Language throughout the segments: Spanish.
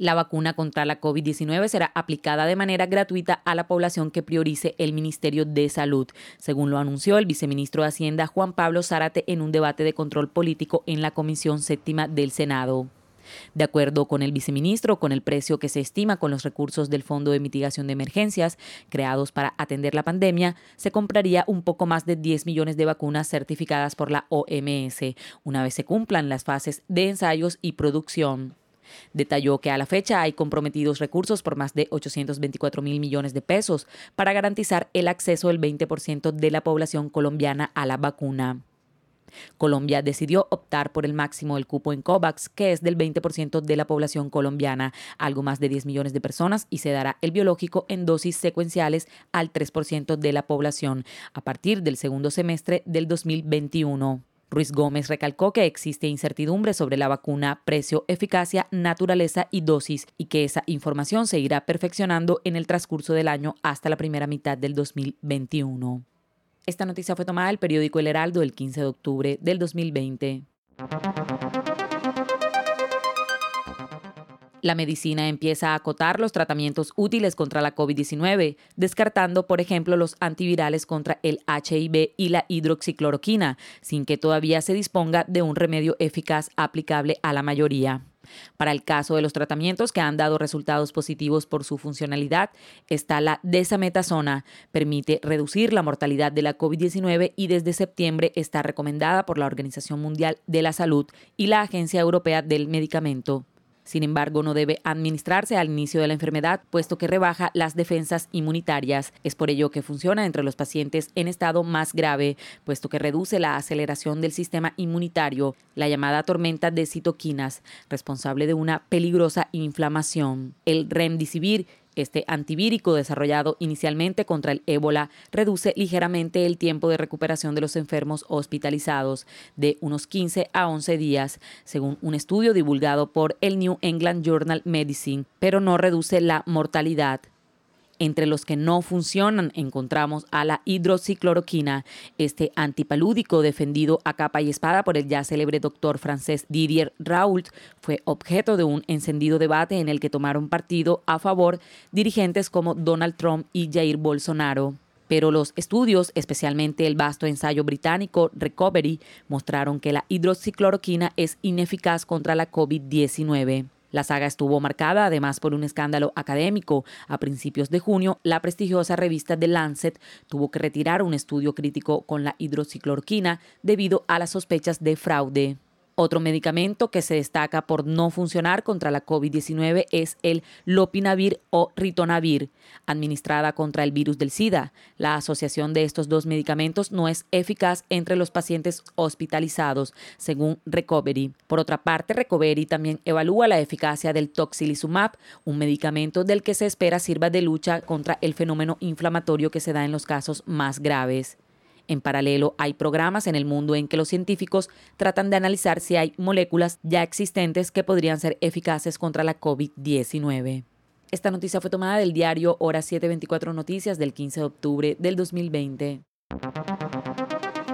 La vacuna contra la COVID-19 será aplicada de manera gratuita a la población que priorice el Ministerio de Salud, según lo anunció el viceministro de Hacienda Juan Pablo Zárate en un debate de control político en la Comisión Séptima del Senado. De acuerdo con el viceministro, con el precio que se estima con los recursos del Fondo de Mitigación de Emergencias creados para atender la pandemia, se compraría un poco más de 10 millones de vacunas certificadas por la OMS, una vez se cumplan las fases de ensayos y producción. Detalló que a la fecha hay comprometidos recursos por más de 824 mil millones de pesos para garantizar el acceso del 20% de la población colombiana a la vacuna. Colombia decidió optar por el máximo del cupo en COVAX, que es del 20% de la población colombiana, algo más de 10 millones de personas, y se dará el biológico en dosis secuenciales al 3% de la población a partir del segundo semestre del 2021. Ruiz Gómez recalcó que existe incertidumbre sobre la vacuna, precio, eficacia, naturaleza y dosis y que esa información se irá perfeccionando en el transcurso del año hasta la primera mitad del 2021. Esta noticia fue tomada del periódico El Heraldo el 15 de octubre del 2020. La medicina empieza a acotar los tratamientos útiles contra la COVID-19, descartando, por ejemplo, los antivirales contra el HIV y la hidroxicloroquina, sin que todavía se disponga de un remedio eficaz aplicable a la mayoría. Para el caso de los tratamientos que han dado resultados positivos por su funcionalidad, está la desametasona, permite reducir la mortalidad de la COVID-19 y desde septiembre está recomendada por la Organización Mundial de la Salud y la Agencia Europea del Medicamento. Sin embargo, no debe administrarse al inicio de la enfermedad, puesto que rebaja las defensas inmunitarias. Es por ello que funciona entre los pacientes en estado más grave, puesto que reduce la aceleración del sistema inmunitario, la llamada tormenta de citoquinas, responsable de una peligrosa inflamación. El remdesivir este antivírico desarrollado inicialmente contra el ébola reduce ligeramente el tiempo de recuperación de los enfermos hospitalizados de unos 15 a 11 días, según un estudio divulgado por el New England Journal Medicine, pero no reduce la mortalidad. Entre los que no funcionan encontramos a la hidroxicloroquina, este antipalúdico defendido a capa y espada por el ya célebre doctor francés Didier Raoult, fue objeto de un encendido debate en el que tomaron partido a favor dirigentes como Donald Trump y Jair Bolsonaro pero los estudios, especialmente el vasto ensayo británico Recovery, mostraron que la hidroxicloroquina es ineficaz contra la COVID-19. La saga estuvo marcada además por un escándalo académico. A principios de junio, la prestigiosa revista The Lancet tuvo que retirar un estudio crítico con la hidroxicloroquina debido a las sospechas de fraude. Otro medicamento que se destaca por no funcionar contra la COVID-19 es el lopinavir o ritonavir, administrada contra el virus del SIDA. La asociación de estos dos medicamentos no es eficaz entre los pacientes hospitalizados, según Recovery. Por otra parte, Recovery también evalúa la eficacia del toxilizumab, un medicamento del que se espera sirva de lucha contra el fenómeno inflamatorio que se da en los casos más graves. En paralelo, hay programas en el mundo en que los científicos tratan de analizar si hay moléculas ya existentes que podrían ser eficaces contra la COVID-19. Esta noticia fue tomada del diario Hora 724 Noticias del 15 de octubre del 2020.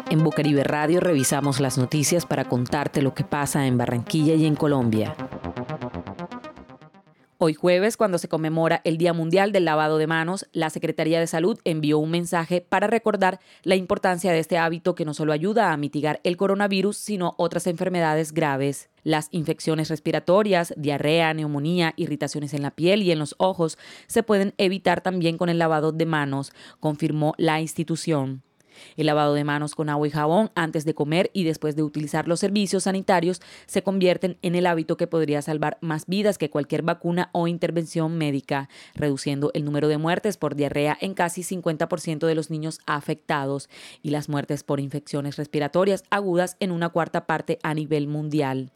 En Bucaribe Radio revisamos las noticias para contarte lo que pasa en Barranquilla y en Colombia. Hoy jueves, cuando se conmemora el Día Mundial del Lavado de Manos, la Secretaría de Salud envió un mensaje para recordar la importancia de este hábito que no solo ayuda a mitigar el coronavirus, sino otras enfermedades graves. Las infecciones respiratorias, diarrea, neumonía, irritaciones en la piel y en los ojos se pueden evitar también con el lavado de manos, confirmó la institución. El lavado de manos con agua y jabón antes de comer y después de utilizar los servicios sanitarios se convierten en el hábito que podría salvar más vidas que cualquier vacuna o intervención médica, reduciendo el número de muertes por diarrea en casi 50% de los niños afectados y las muertes por infecciones respiratorias agudas en una cuarta parte a nivel mundial.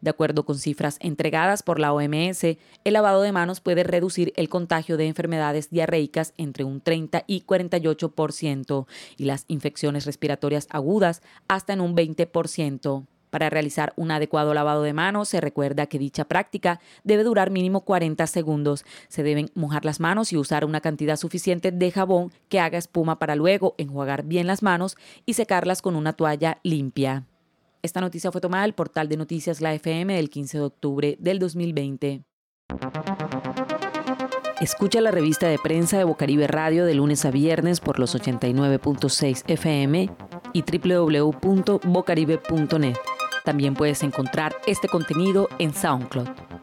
De acuerdo con cifras entregadas por la OMS, el lavado de manos puede reducir el contagio de enfermedades diarreicas entre un 30 y 48% y las infecciones respiratorias agudas hasta en un 20%. Para realizar un adecuado lavado de manos, se recuerda que dicha práctica debe durar mínimo 40 segundos. Se deben mojar las manos y usar una cantidad suficiente de jabón que haga espuma para luego enjuagar bien las manos y secarlas con una toalla limpia. Esta noticia fue tomada del portal de noticias La FM del 15 de octubre del 2020. Escucha la revista de prensa de Bocaribe Radio de lunes a viernes por los 89.6 FM y www.bocaribe.net. También puedes encontrar este contenido en SoundCloud.